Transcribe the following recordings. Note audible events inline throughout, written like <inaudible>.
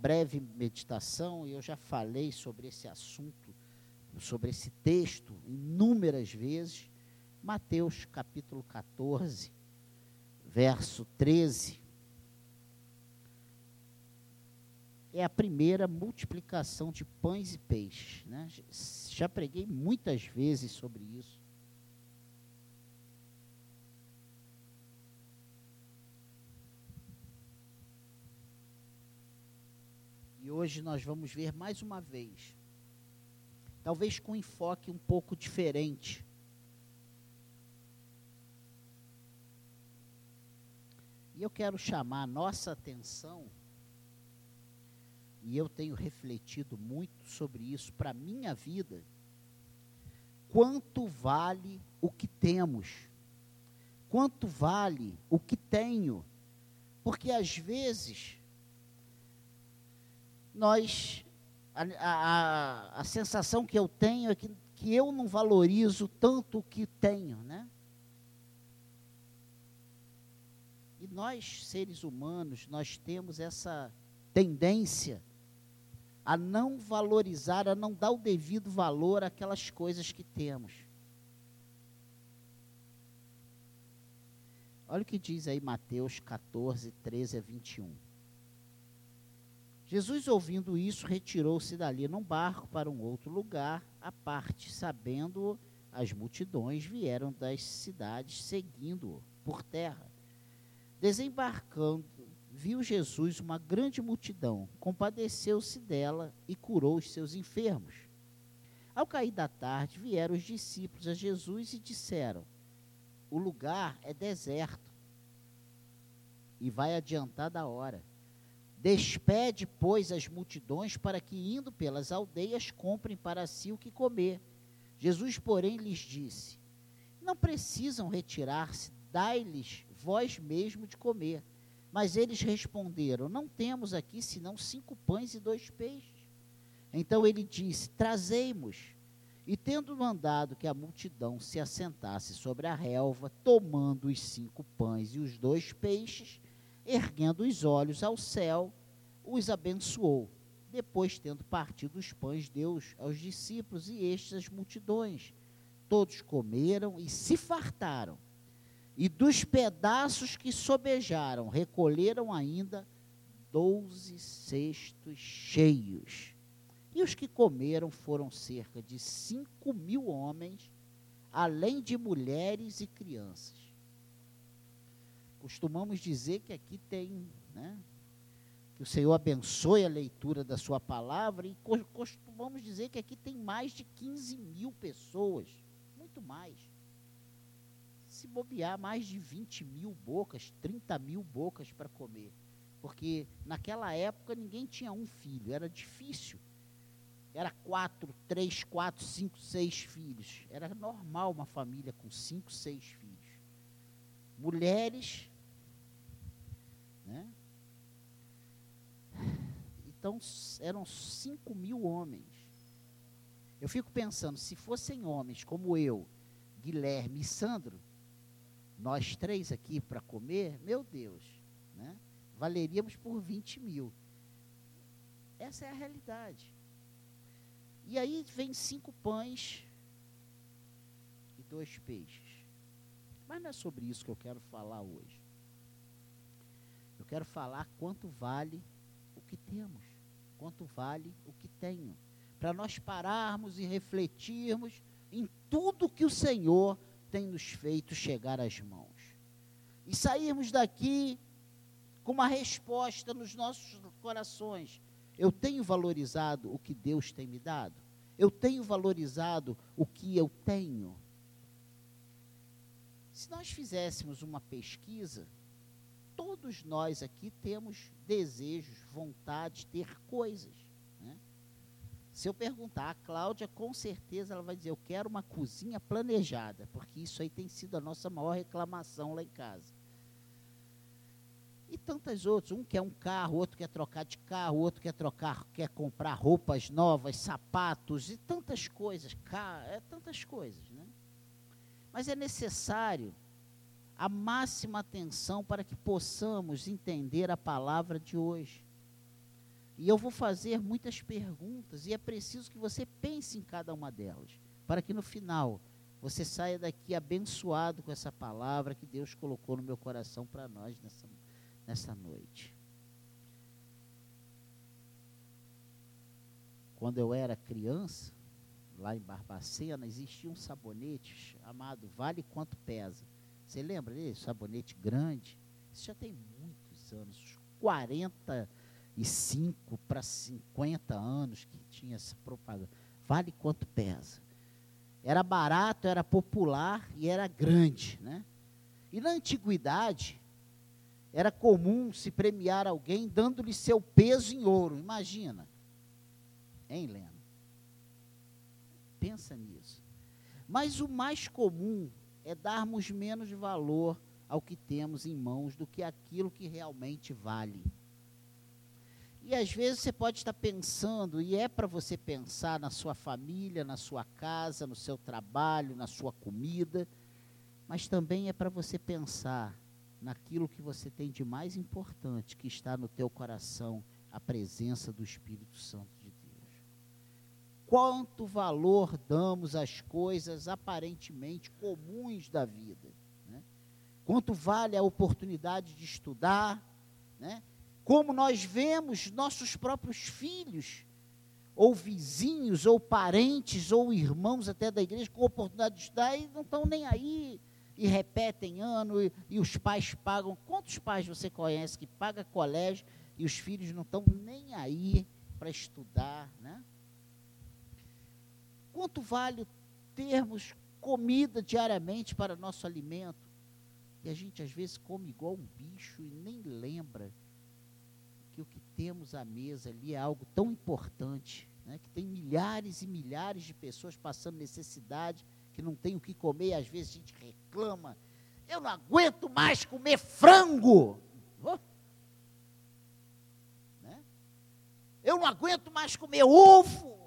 breve meditação, e eu já falei sobre esse assunto, sobre esse texto, inúmeras vezes. Mateus capítulo 14, verso 13. É a primeira multiplicação de pães e peixes. Né? Já preguei muitas vezes sobre isso. E hoje nós vamos ver mais uma vez, talvez com um enfoque um pouco diferente. E eu quero chamar a nossa atenção, e eu tenho refletido muito sobre isso para a minha vida. Quanto vale o que temos? Quanto vale o que tenho? Porque às vezes nós a, a, a sensação que eu tenho é que, que eu não valorizo tanto o que tenho, né? E nós, seres humanos, nós temos essa tendência a não valorizar, a não dar o devido valor àquelas coisas que temos. Olha o que diz aí Mateus 14, 13 a 21. Jesus, ouvindo isso, retirou-se dali num barco para um outro lugar, à parte, sabendo as multidões vieram das cidades seguindo-o por terra. Desembarcando, viu Jesus uma grande multidão, compadeceu-se dela e curou os seus enfermos. Ao cair da tarde, vieram os discípulos a Jesus e disseram: O lugar é deserto e vai adiantar da hora Despede, pois, as multidões para que, indo pelas aldeias, comprem para si o que comer. Jesus, porém, lhes disse: Não precisam retirar-se, dai-lhes vós mesmo de comer. Mas eles responderam: Não temos aqui senão cinco pães e dois peixes. Então ele disse: Trazei-mos. E tendo mandado que a multidão se assentasse sobre a relva, tomando os cinco pães e os dois peixes, erguendo os olhos ao céu, os abençoou. Depois, tendo partido os pães, deu aos discípulos e estes as multidões. Todos comeram e se fartaram. E dos pedaços que sobejaram, recolheram ainda doze cestos cheios. E os que comeram foram cerca de cinco mil homens, além de mulheres e crianças costumamos dizer que aqui tem, né, que o Senhor abençoe a leitura da sua palavra e costumamos dizer que aqui tem mais de 15 mil pessoas, muito mais. Se bobear, mais de 20 mil bocas, 30 mil bocas para comer. Porque naquela época ninguém tinha um filho, era difícil. Era quatro, três, quatro, cinco, seis filhos. Era normal uma família com cinco, seis filhos mulheres, né? Então eram 5 mil homens. Eu fico pensando, se fossem homens como eu, Guilherme e Sandro, nós três aqui para comer, meu Deus, né? valeríamos por 20 mil. Essa é a realidade. E aí vem cinco pães e dois peixes. Mas não é sobre isso que eu quero falar hoje. Quero falar quanto vale o que temos, quanto vale o que tenho. Para nós pararmos e refletirmos em tudo que o Senhor tem nos feito chegar às mãos. E sairmos daqui com uma resposta nos nossos corações. Eu tenho valorizado o que Deus tem me dado? Eu tenho valorizado o que eu tenho? Se nós fizéssemos uma pesquisa, todos nós aqui temos desejos, vontade de ter coisas. Né? Se eu perguntar a Cláudia, com certeza ela vai dizer: Eu quero uma cozinha planejada, porque isso aí tem sido a nossa maior reclamação lá em casa. E tantas outras. Um quer um carro, outro quer trocar de carro, outro quer trocar, quer comprar roupas novas, sapatos e tantas coisas. É tantas coisas, né? Mas é necessário a máxima atenção para que possamos entender a palavra de hoje. E eu vou fazer muitas perguntas, e é preciso que você pense em cada uma delas, para que no final você saia daqui abençoado com essa palavra que Deus colocou no meu coração para nós nessa, nessa noite. Quando eu era criança, lá em Barbacena, existia um sabonete chamado Vale Quanto Pesa. Você lembra dele? Sabonete grande. Isso já tem muitos anos, 45 para 50 anos que tinha essa propaganda. Vale quanto pesa. Era barato, era popular e era grande. Né? E na antiguidade, era comum se premiar alguém dando-lhe seu peso em ouro. Imagina. Hein, Lena? Pensa nisso. Mas o mais comum é darmos menos valor ao que temos em mãos do que aquilo que realmente vale. E às vezes você pode estar pensando, e é para você pensar na sua família, na sua casa, no seu trabalho, na sua comida, mas também é para você pensar naquilo que você tem de mais importante, que está no teu coração, a presença do Espírito Santo. Quanto valor damos às coisas aparentemente comuns da vida? quanto vale a oportunidade de estudar, né? como nós vemos nossos próprios filhos, ou vizinhos, ou parentes, ou irmãos até da igreja, com oportunidade de estudar e não estão nem aí, e repetem ano, e, e os pais pagam. Quantos pais você conhece que paga colégio e os filhos não estão nem aí para estudar, né? Quanto vale termos comida diariamente para nosso alimento? E a gente às vezes come igual um bicho e nem lembra que o que temos à mesa ali é algo tão importante, né? que tem milhares e milhares de pessoas passando necessidade, que não tem o que comer, e às vezes a gente reclama. Eu não aguento mais comer frango. Né? Eu não aguento mais comer ovo.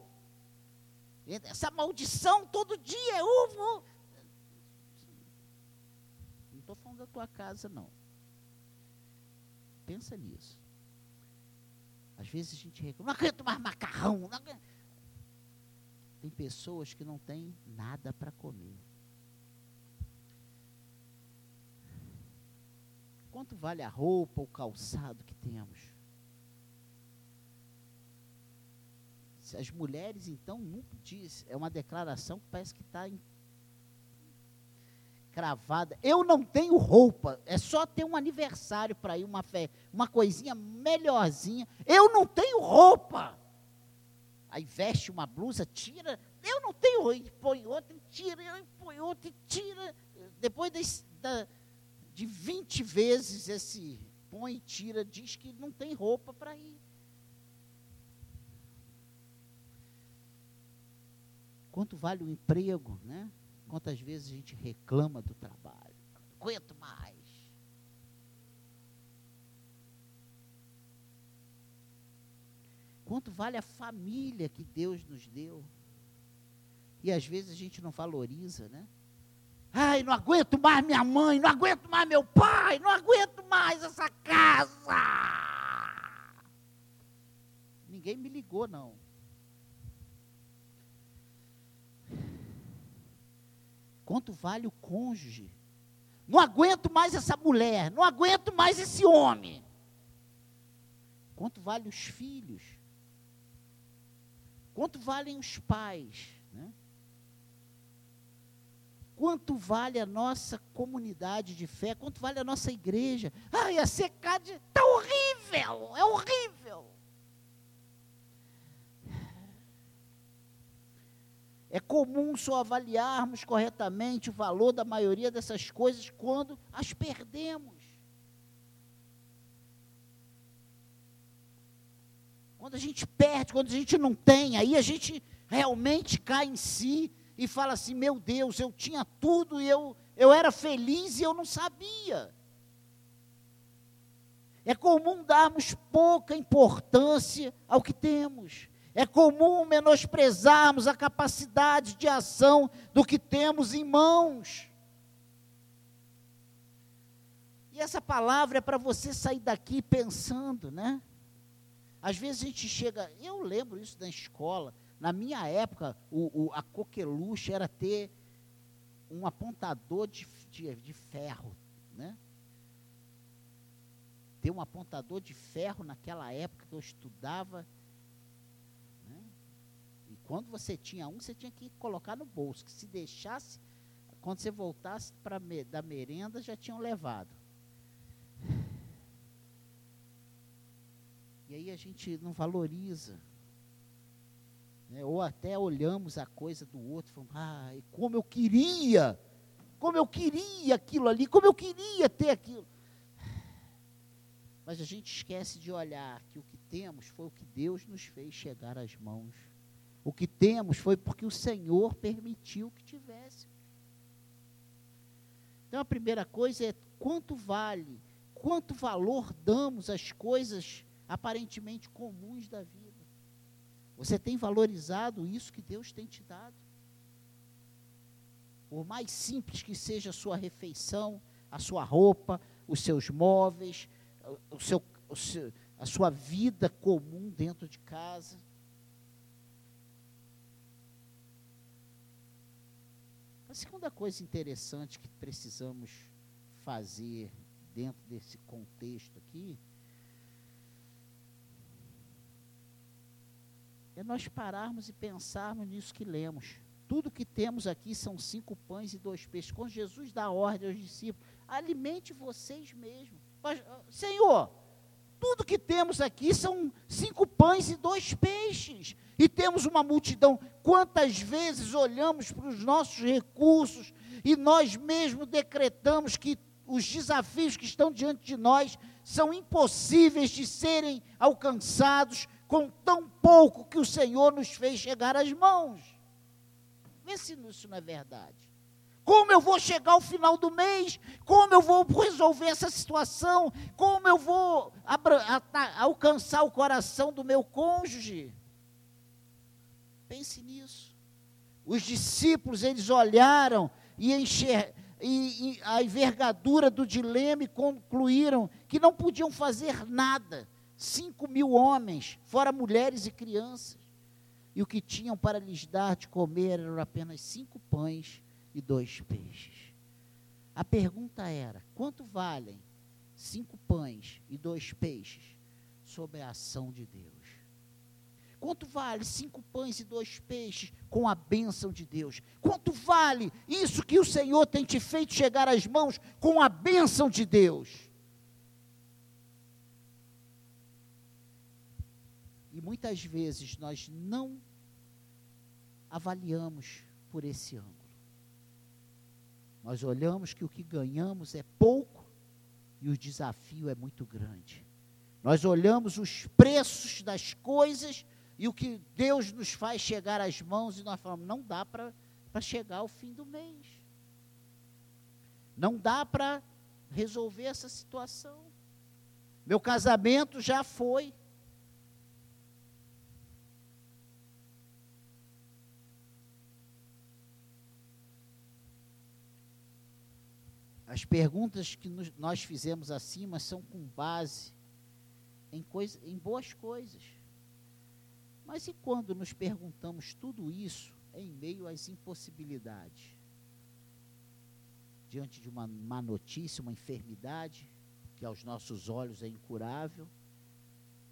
Essa maldição todo dia é ovo estou falando da tua casa, não. Pensa nisso. Às vezes a gente reclama, não aguento mais macarrão. Tem pessoas que não têm nada para comer. Quanto vale a roupa, o calçado que temos? As mulheres, então, nunca diz, é uma declaração que parece que está cravada. Eu não tenho roupa, é só ter um aniversário para ir, uma fé, uma coisinha melhorzinha. Eu não tenho roupa. Aí veste uma blusa, tira. Eu não tenho roupa, põe outra, tira, põe outra tira. Depois de, de 20 vezes esse põe e tira, diz que não tem roupa para ir. Quanto vale o emprego, né? Quantas vezes a gente reclama do trabalho? Não aguento mais. Quanto vale a família que Deus nos deu? E às vezes a gente não valoriza, né? Ai, não aguento mais minha mãe, não aguento mais meu pai, não aguento mais essa casa. Ninguém me ligou, não. Quanto vale o cônjuge? Não aguento mais essa mulher, não aguento mais esse homem. Quanto vale os filhos? Quanto valem os pais? Né? Quanto vale a nossa comunidade de fé? Quanto vale a nossa igreja? Ai, a secade está horrível, é horrível. É comum só avaliarmos corretamente o valor da maioria dessas coisas quando as perdemos. Quando a gente perde, quando a gente não tem, aí a gente realmente cai em si e fala assim: meu Deus, eu tinha tudo e eu, eu era feliz e eu não sabia. É comum darmos pouca importância ao que temos. É comum menosprezarmos a capacidade de ação do que temos em mãos. E essa palavra é para você sair daqui pensando, né? Às vezes a gente chega, eu lembro isso da escola, na minha época, o, o, a coqueluche era ter um apontador de, de, de ferro, né? Ter um apontador de ferro naquela época que eu estudava. Quando você tinha um, você tinha que colocar no bolso, que se deixasse, quando você voltasse para da merenda, já tinham levado. E aí a gente não valoriza. Né? Ou até olhamos a coisa do outro e falamos, ah, como eu queria, como eu queria aquilo ali, como eu queria ter aquilo. Mas a gente esquece de olhar que o que temos foi o que Deus nos fez chegar às mãos. O que temos foi porque o Senhor permitiu que tivesse. Então a primeira coisa é quanto vale, quanto valor damos às coisas aparentemente comuns da vida. Você tem valorizado isso que Deus tem te dado? Por mais simples que seja a sua refeição, a sua roupa, os seus móveis, o seu, o seu, a sua vida comum dentro de casa. A segunda coisa interessante que precisamos fazer dentro desse contexto aqui é nós pararmos e pensarmos nisso que lemos. Tudo que temos aqui são cinco pães e dois peixes. Quando Jesus dá ordem aos discípulos, alimente vocês mesmos. Mas, ah, Senhor, tudo que temos aqui são cinco pães e dois peixes. E temos uma multidão. Quantas vezes olhamos para os nossos recursos e nós mesmos decretamos que os desafios que estão diante de nós são impossíveis de serem alcançados com tão pouco que o Senhor nos fez chegar às mãos. Vê se isso não é verdade. Como eu vou chegar ao final do mês? Como eu vou resolver essa situação? Como eu vou alcançar o coração do meu cônjuge? Pense nisso. Os discípulos, eles olharam e, e, e a envergadura do dilema e concluíram que não podiam fazer nada cinco mil homens, fora mulheres e crianças. E o que tinham para lhes dar de comer eram apenas cinco pães e dois peixes. A pergunta era: quanto valem cinco pães e dois peixes sob a ação de Deus? Quanto vale cinco pães e dois peixes com a bênção de Deus? Quanto vale isso que o Senhor tem te feito chegar às mãos com a bênção de Deus? E muitas vezes nós não avaliamos por esse ângulo. Nós olhamos que o que ganhamos é pouco e o desafio é muito grande. Nós olhamos os preços das coisas e o que Deus nos faz chegar às mãos e nós falamos, não dá para chegar ao fim do mês. Não dá para resolver essa situação. Meu casamento já foi. As perguntas que nós fizemos acima são com base em, coisa, em boas coisas. Mas e quando nos perguntamos tudo isso em meio às impossibilidades? Diante de uma má notícia, uma enfermidade, que aos nossos olhos é incurável,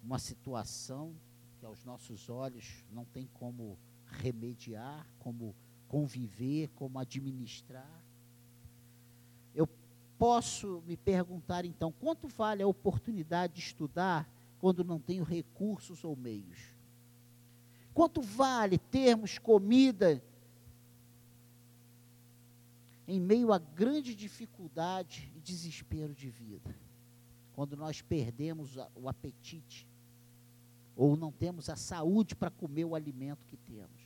uma situação que aos nossos olhos não tem como remediar, como conviver, como administrar posso me perguntar então, quanto vale a oportunidade de estudar quando não tenho recursos ou meios? Quanto vale termos comida em meio a grande dificuldade e desespero de vida? Quando nós perdemos o apetite ou não temos a saúde para comer o alimento que temos?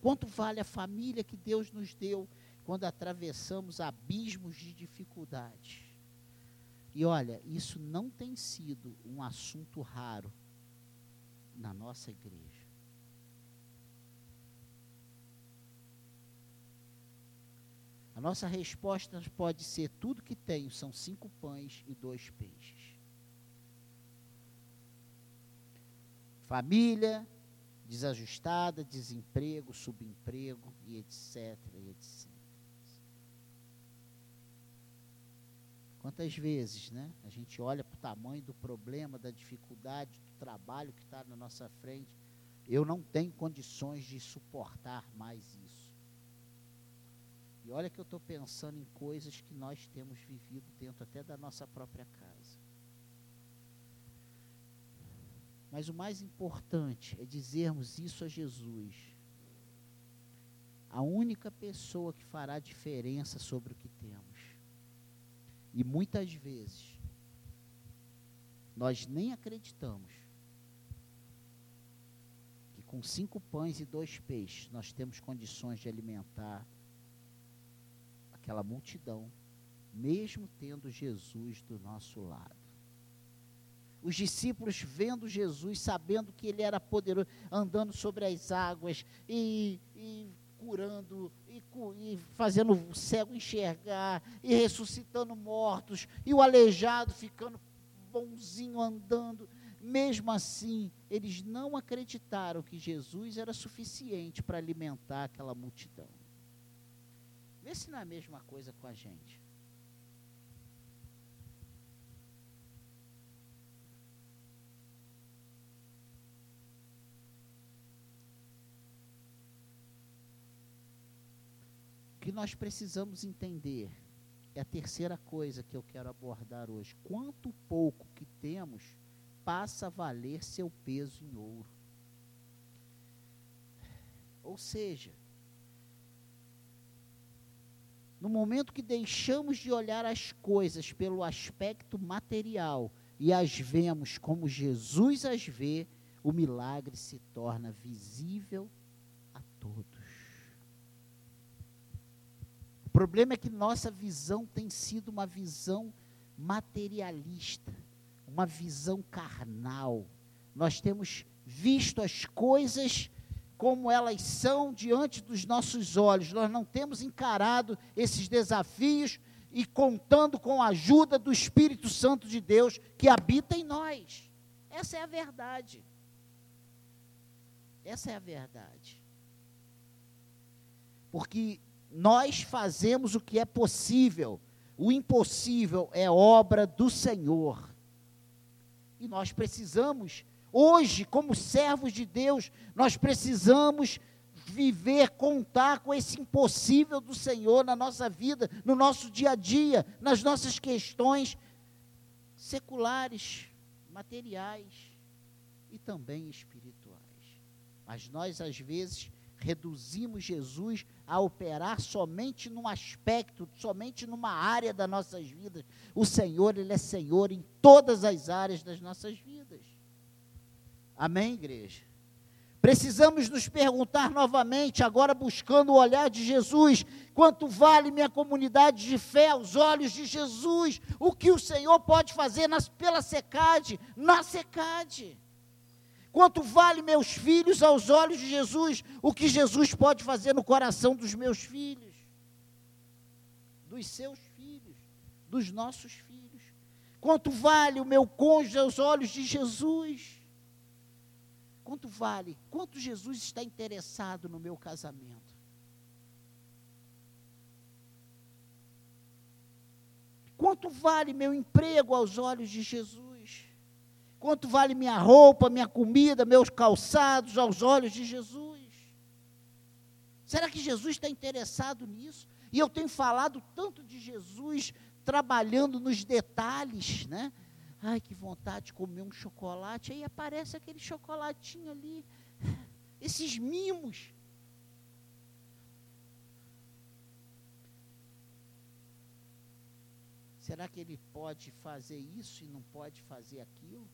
Quanto vale a família que Deus nos deu quando atravessamos abismos de dificuldade. E olha, isso não tem sido um assunto raro na nossa igreja. A nossa resposta pode ser: tudo que tenho são cinco pães e dois peixes. Família desajustada, desemprego, subemprego e etc, e etc. Quantas vezes, né? A gente olha para o tamanho do problema, da dificuldade, do trabalho que está na nossa frente. Eu não tenho condições de suportar mais isso. E olha que eu estou pensando em coisas que nós temos vivido dentro até da nossa própria casa. Mas o mais importante é dizermos isso a Jesus. A única pessoa que fará diferença sobre o que temos. E muitas vezes, nós nem acreditamos que com cinco pães e dois peixes nós temos condições de alimentar aquela multidão, mesmo tendo Jesus do nosso lado. Os discípulos vendo Jesus, sabendo que ele era poderoso, andando sobre as águas e, e curando e, e, fazendo o cego enxergar e ressuscitando mortos e o aleijado ficando bonzinho andando. Mesmo assim, eles não acreditaram que Jesus era suficiente para alimentar aquela multidão. Vê se não é a mesma coisa com a gente. O que nós precisamos entender é a terceira coisa que eu quero abordar hoje. Quanto pouco que temos passa a valer seu peso em ouro. Ou seja, no momento que deixamos de olhar as coisas pelo aspecto material e as vemos como Jesus as vê, o milagre se torna visível a todos. O problema é que nossa visão tem sido uma visão materialista, uma visão carnal. Nós temos visto as coisas como elas são diante dos nossos olhos. Nós não temos encarado esses desafios e contando com a ajuda do Espírito Santo de Deus que habita em nós. Essa é a verdade. Essa é a verdade. Porque nós fazemos o que é possível, o impossível é obra do Senhor. E nós precisamos Hoje, como servos de Deus, nós precisamos viver, contar com esse impossível do Senhor na nossa vida, no nosso dia a dia, nas nossas questões seculares, materiais e também espirituais. Mas nós, às vezes, reduzimos Jesus a operar somente num aspecto, somente numa área das nossas vidas. O Senhor, Ele é Senhor em todas as áreas das nossas vidas. Amém, igreja? Precisamos nos perguntar novamente, agora buscando o olhar de Jesus, quanto vale minha comunidade de fé aos olhos de Jesus? O que o Senhor pode fazer nas, pela secade, na secade? Quanto vale meus filhos aos olhos de Jesus? O que Jesus pode fazer no coração dos meus filhos? Dos seus filhos, dos nossos filhos? Quanto vale o meu cônjuge aos olhos de Jesus? Quanto vale? Quanto Jesus está interessado no meu casamento? Quanto vale meu emprego aos olhos de Jesus? Quanto vale minha roupa, minha comida, meus calçados aos olhos de Jesus? Será que Jesus está interessado nisso? E eu tenho falado tanto de Jesus trabalhando nos detalhes, né? Ai, que vontade de comer um chocolate. Aí aparece aquele chocolatinho ali. <laughs> Esses mimos. Será que ele pode fazer isso e não pode fazer aquilo?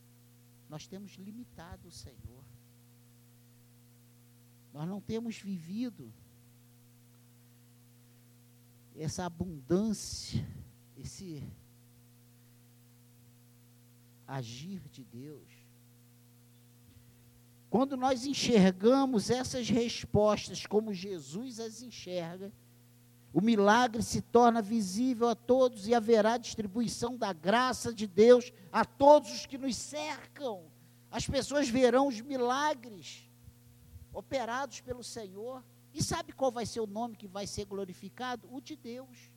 Nós temos limitado o Senhor. Nós não temos vivido essa abundância, esse agir de Deus. Quando nós enxergamos essas respostas como Jesus as enxerga, o milagre se torna visível a todos e haverá distribuição da graça de Deus a todos os que nos cercam. as pessoas verão os milagres operados pelo Senhor. E sabe qual vai ser o nome que vai ser glorificado? O de Deus.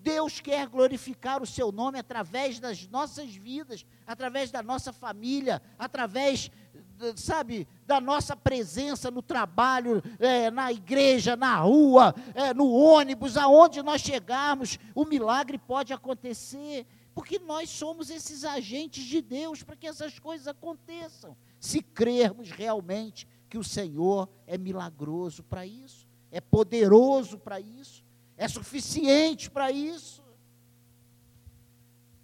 Deus quer glorificar o seu nome através das nossas vidas, através da nossa família, através, sabe, da nossa presença no trabalho, é, na igreja, na rua, é, no ônibus, aonde nós chegarmos, o milagre pode acontecer, porque nós somos esses agentes de Deus para que essas coisas aconteçam, se crermos realmente que o Senhor é milagroso para isso, é poderoso para isso é suficiente para isso.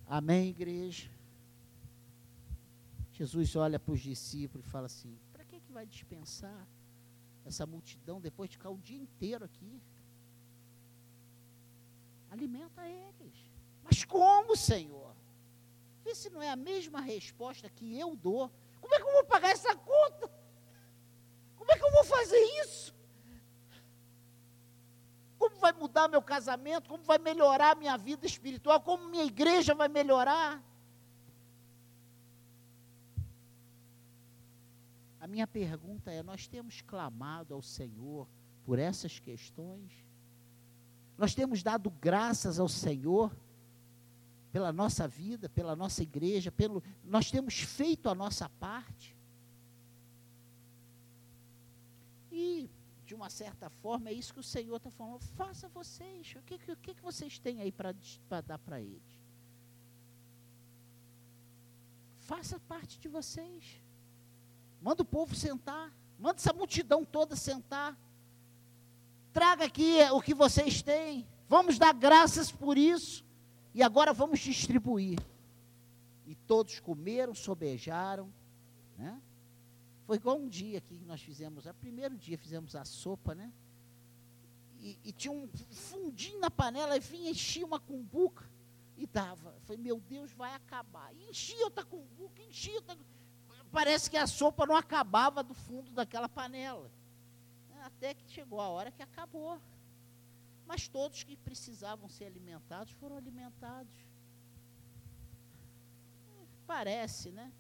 Amém, igreja? Jesus olha para os discípulos e fala assim: para que, que vai dispensar essa multidão depois de ficar o dia inteiro aqui? Alimenta eles. Mas como, Senhor? Vê se não é a mesma resposta que eu dou. Como é que eu vou pagar essa conta? Como é que eu vou fazer isso? Vai mudar meu casamento, como vai melhorar minha vida espiritual, como minha igreja vai melhorar. A minha pergunta é: nós temos clamado ao Senhor por essas questões? Nós temos dado graças ao Senhor pela nossa vida, pela nossa igreja, pelo, nós temos feito a nossa parte? E de uma certa forma, é isso que o Senhor está falando. Faça vocês. O que, o que, vocês têm aí para dar para eles? Faça parte de vocês. Manda o povo sentar. Manda essa multidão toda sentar. Traga aqui o que vocês têm. Vamos dar graças por isso. E agora vamos distribuir. E todos comeram, sobejaram. Né? Foi igual um dia que nós fizemos, o primeiro dia fizemos a sopa, né? E, e tinha um fundinho na panela, e vinha, enchia uma cumbuca e dava. Foi, meu Deus, vai acabar. E enchia outra cumbuca, enchia outra Parece que a sopa não acabava do fundo daquela panela. Até que chegou a hora que acabou. Mas todos que precisavam ser alimentados foram alimentados. Parece, né?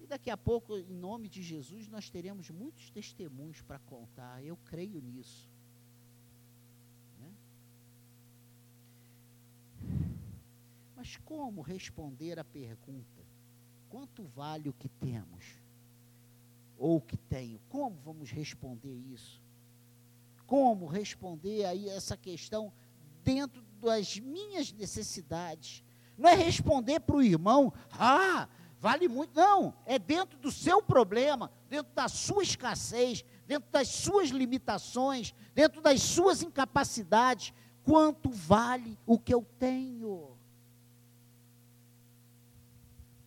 E daqui a pouco, em nome de Jesus, nós teremos muitos testemunhos para contar. Eu creio nisso. Né? Mas como responder à pergunta: quanto vale o que temos? Ou o que tenho? Como vamos responder isso? Como responder aí essa questão dentro das minhas necessidades? Não é responder para o irmão, ah, vale muito. Não, é dentro do seu problema, dentro da sua escassez, dentro das suas limitações, dentro das suas incapacidades. Quanto vale o que eu tenho?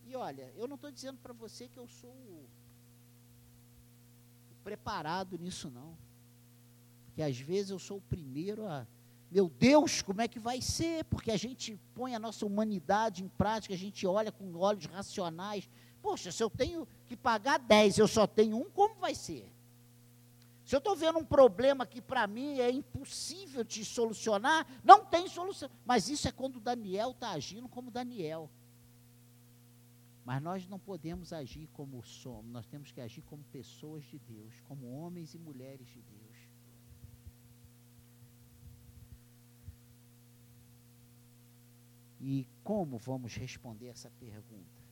E olha, eu não estou dizendo para você que eu sou preparado nisso, não. Porque às vezes eu sou o primeiro a meu Deus, como é que vai ser? Porque a gente põe a nossa humanidade em prática, a gente olha com olhos racionais. Poxa, se eu tenho que pagar 10, eu só tenho um, como vai ser? Se eu estou vendo um problema que para mim é impossível de solucionar, não tem solução. Mas isso é quando Daniel está agindo como Daniel. Mas nós não podemos agir como somos, nós temos que agir como pessoas de Deus, como homens e mulheres de Deus. E como vamos responder essa pergunta?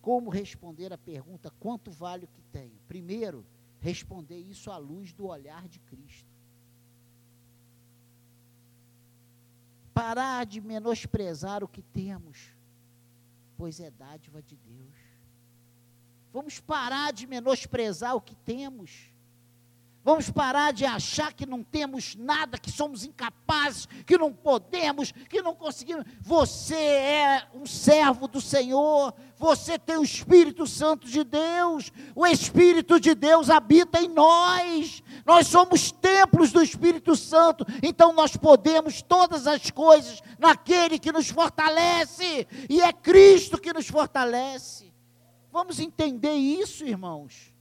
Como responder a pergunta quanto vale o que tenho? Primeiro, responder isso à luz do olhar de Cristo. Parar de menosprezar o que temos, pois é dádiva de Deus. Vamos parar de menosprezar o que temos Vamos parar de achar que não temos nada, que somos incapazes, que não podemos, que não conseguimos. Você é um servo do Senhor, você tem o Espírito Santo de Deus, o Espírito de Deus habita em nós, nós somos templos do Espírito Santo, então nós podemos todas as coisas naquele que nos fortalece, e é Cristo que nos fortalece. Vamos entender isso, irmãos.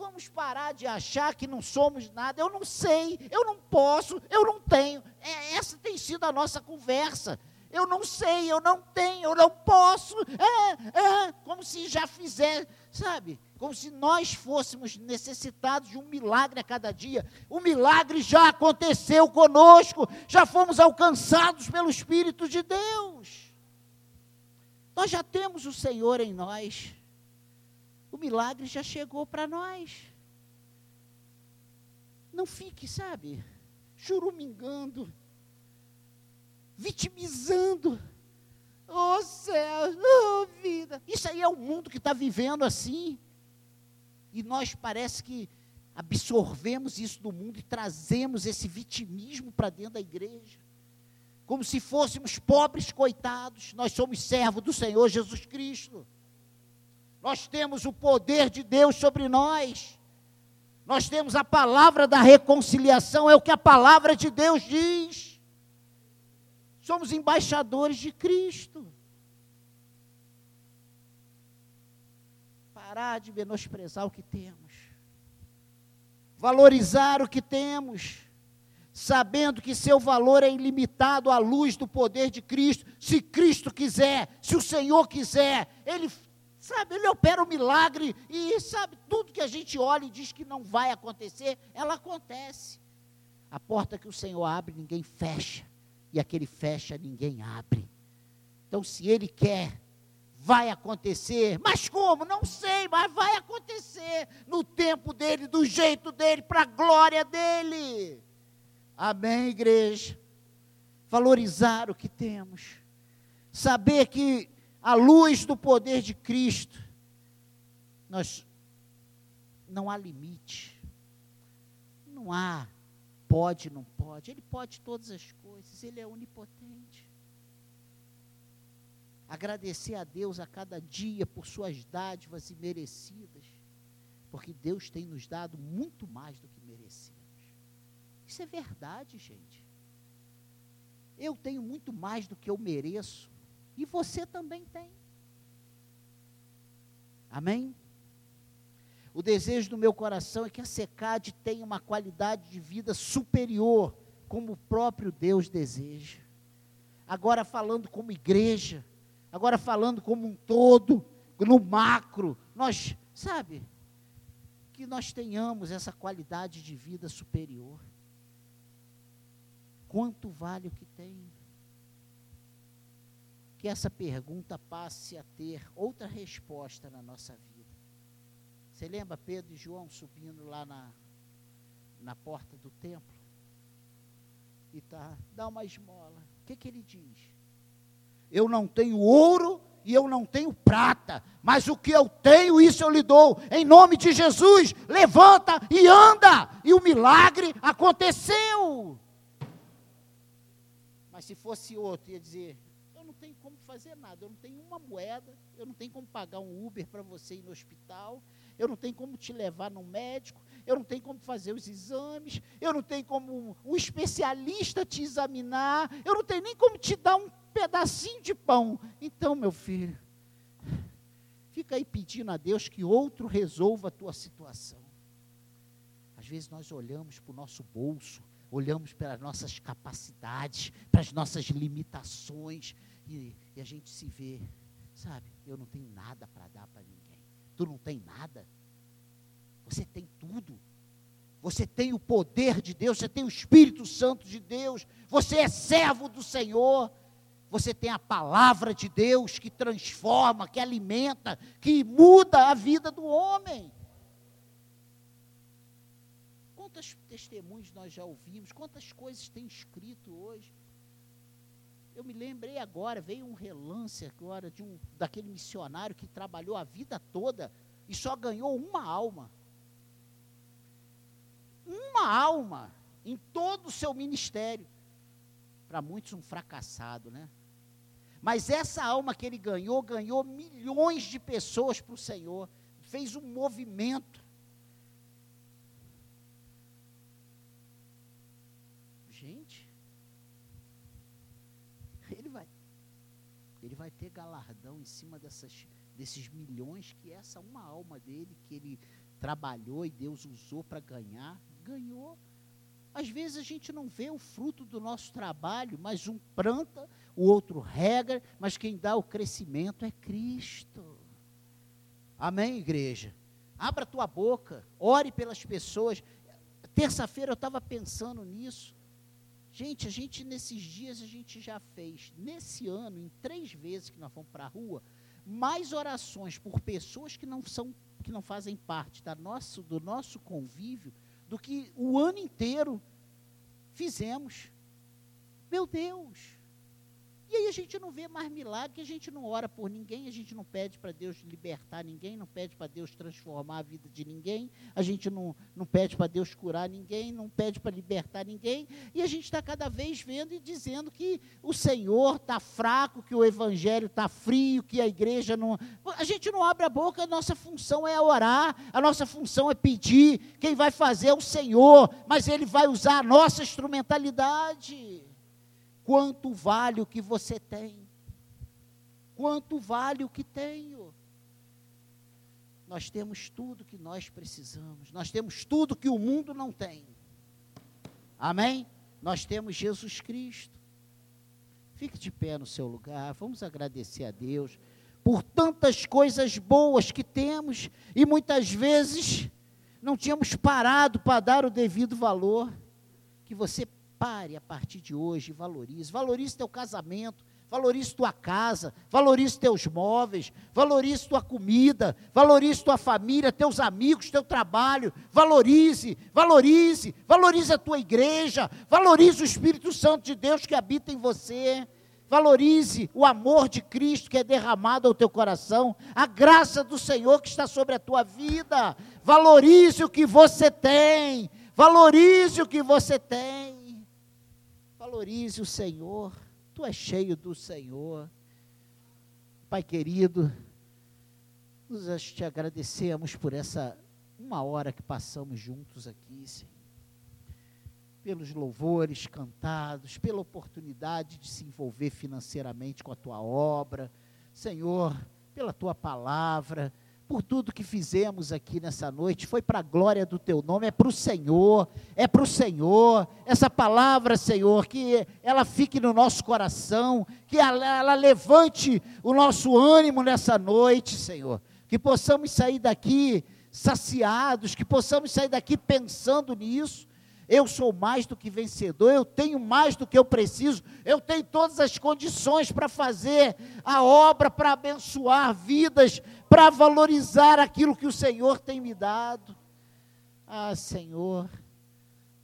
Vamos parar de achar que não somos nada. Eu não sei, eu não posso, eu não tenho. É, essa tem sido a nossa conversa. Eu não sei, eu não tenho, eu não posso. É, é, como se já fizer, sabe? Como se nós fôssemos necessitados de um milagre a cada dia. O milagre já aconteceu conosco, já fomos alcançados pelo Espírito de Deus. Nós já temos o Senhor em nós. O milagre já chegou para nós. Não fique, sabe, churumingando, vitimizando. Oh céu, oh vida. Isso aí é o mundo que está vivendo assim. E nós parece que absorvemos isso do mundo e trazemos esse vitimismo para dentro da igreja. Como se fôssemos pobres coitados. Nós somos servos do Senhor Jesus Cristo. Nós temos o poder de Deus sobre nós. Nós temos a palavra da reconciliação, é o que a palavra de Deus diz. Somos embaixadores de Cristo. Parar de menosprezar o que temos. Valorizar o que temos. Sabendo que seu valor é ilimitado à luz do poder de Cristo. Se Cristo quiser, se o Senhor quiser, Ele Sabe, ele opera o um milagre e sabe, tudo que a gente olha e diz que não vai acontecer, ela acontece. A porta que o Senhor abre, ninguém fecha. E aquele fecha, ninguém abre. Então, se ele quer, vai acontecer. Mas como? Não sei, mas vai acontecer no tempo dele, do jeito dele, para a glória dele. Amém, igreja? Valorizar o que temos. Saber que à luz do poder de Cristo, nós não há limite. Não há pode, não pode. Ele pode todas as coisas, ele é onipotente. Agradecer a Deus a cada dia por suas dádivas imerecidas, porque Deus tem nos dado muito mais do que merecemos. Isso é verdade, gente. Eu tenho muito mais do que eu mereço. E você também tem. Amém? O desejo do meu coração é que a SECAD tenha uma qualidade de vida superior, como o próprio Deus deseja. Agora falando como igreja, agora falando como um todo, no macro, nós, sabe, que nós tenhamos essa qualidade de vida superior. Quanto vale o que tem? Que essa pergunta passe a ter outra resposta na nossa vida. Você lembra Pedro e João subindo lá na, na porta do templo? E tá, dá uma esmola. O que, que ele diz? Eu não tenho ouro e eu não tenho prata, mas o que eu tenho, isso eu lhe dou. Em nome de Jesus, levanta e anda. E o milagre aconteceu. Mas se fosse outro, ia dizer: tenho como fazer nada, eu não tenho uma moeda, eu não tenho como pagar um Uber para você ir no hospital, eu não tenho como te levar no médico, eu não tenho como fazer os exames, eu não tenho como um especialista te examinar, eu não tenho nem como te dar um pedacinho de pão. Então, meu filho, fica aí pedindo a Deus que outro resolva a tua situação. Às vezes nós olhamos para o nosso bolso, olhamos para as nossas capacidades, para as nossas limitações, e, e a gente se vê, sabe? Eu não tenho nada para dar para ninguém. Tu não tem nada. Você tem tudo. Você tem o poder de Deus, você tem o Espírito Santo de Deus, você é servo do Senhor, você tem a palavra de Deus que transforma, que alimenta, que muda a vida do homem. Quantos testemunhos nós já ouvimos, quantas coisas tem escrito hoje. Eu me lembrei agora, veio um relance agora de um daquele missionário que trabalhou a vida toda e só ganhou uma alma. Uma alma em todo o seu ministério. Para muitos um fracassado, né? Mas essa alma que ele ganhou, ganhou milhões de pessoas para o Senhor. Fez um movimento. Ele vai ter galardão em cima dessas, desses milhões que essa uma alma dele, que ele trabalhou e Deus usou para ganhar, ganhou. Às vezes a gente não vê o fruto do nosso trabalho, mas um planta, o outro rega, mas quem dá o crescimento é Cristo. Amém, igreja? Abra tua boca, ore pelas pessoas. Terça-feira eu estava pensando nisso. Gente, a gente nesses dias a gente já fez, nesse ano, em três vezes que nós fomos para a rua, mais orações por pessoas que não são, que não fazem parte da nosso, do nosso convívio, do que o ano inteiro fizemos. Meu Deus! E aí a gente não vê mais milagre, a gente não ora por ninguém, a gente não pede para Deus libertar ninguém, não pede para Deus transformar a vida de ninguém, a gente não, não pede para Deus curar ninguém, não pede para libertar ninguém, e a gente está cada vez vendo e dizendo que o Senhor está fraco, que o Evangelho está frio, que a igreja não. A gente não abre a boca, a nossa função é orar, a nossa função é pedir, quem vai fazer é o Senhor, mas Ele vai usar a nossa instrumentalidade. Quanto vale o que você tem? Quanto vale o que tenho? Nós temos tudo que nós precisamos, nós temos tudo que o mundo não tem. Amém? Nós temos Jesus Cristo. Fique de pé no seu lugar, vamos agradecer a Deus por tantas coisas boas que temos e muitas vezes não tínhamos parado para dar o devido valor. Que você Pare a partir de hoje, valorize. Valorize teu casamento, valorize tua casa, valorize teus móveis, valorize tua comida, valorize tua família, teus amigos, teu trabalho. Valorize, valorize, valorize a tua igreja, valorize o Espírito Santo de Deus que habita em você. Valorize o amor de Cristo que é derramado ao teu coração, a graça do Senhor que está sobre a tua vida. Valorize o que você tem. Valorize o que você tem. Valorize o Senhor. Tu és cheio do Senhor. Pai querido, nós te agradecemos por essa uma hora que passamos juntos aqui, Senhor. Pelos louvores cantados, pela oportunidade de se envolver financeiramente com a tua obra, Senhor, pela tua palavra por tudo que fizemos aqui nessa noite, foi para a glória do teu nome, é para o Senhor, é para o Senhor, essa palavra, Senhor, que ela fique no nosso coração, que ela, ela levante o nosso ânimo nessa noite, Senhor, que possamos sair daqui saciados, que possamos sair daqui pensando nisso, eu sou mais do que vencedor, eu tenho mais do que eu preciso, eu tenho todas as condições para fazer a obra, para abençoar vidas, para valorizar aquilo que o Senhor tem me dado. Ah, Senhor,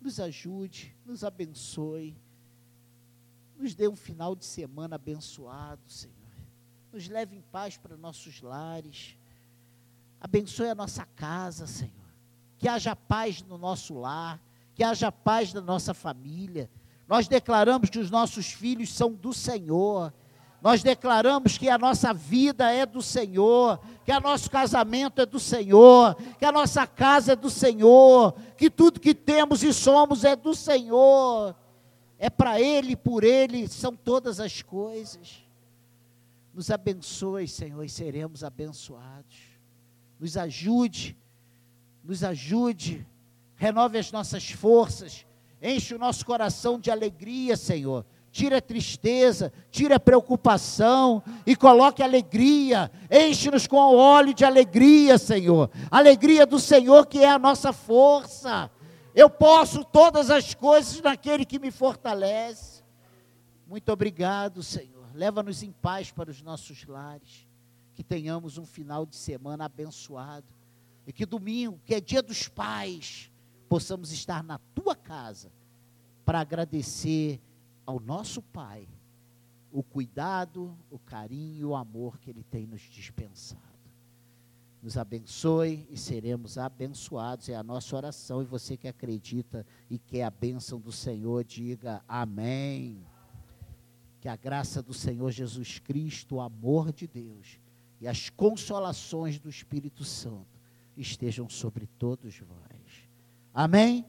nos ajude, nos abençoe, nos dê um final de semana abençoado, Senhor. Nos leve em paz para nossos lares. Abençoe a nossa casa, Senhor. Que haja paz no nosso lar que haja paz na nossa família. Nós declaramos que os nossos filhos são do Senhor. Nós declaramos que a nossa vida é do Senhor, que o nosso casamento é do Senhor, que a nossa casa é do Senhor, que tudo que temos e somos é do Senhor. É para Ele, por Ele, são todas as coisas. Nos abençoe, Senhor, e seremos abençoados. Nos ajude, nos ajude renove as nossas forças, enche o nosso coração de alegria, Senhor. Tira a tristeza, tira a preocupação e coloque alegria. Enche-nos com o óleo de alegria, Senhor. Alegria do Senhor que é a nossa força. Eu posso todas as coisas naquele que me fortalece. Muito obrigado, Senhor. Leva-nos em paz para os nossos lares. Que tenhamos um final de semana abençoado. E que domingo, que é dia dos pais, possamos estar na tua casa para agradecer ao nosso Pai o cuidado, o carinho e o amor que Ele tem nos dispensado. Nos abençoe e seremos abençoados, é a nossa oração. E você que acredita e quer a bênção do Senhor, diga amém. Que a graça do Senhor Jesus Cristo, o amor de Deus e as consolações do Espírito Santo estejam sobre todos vós. Amém?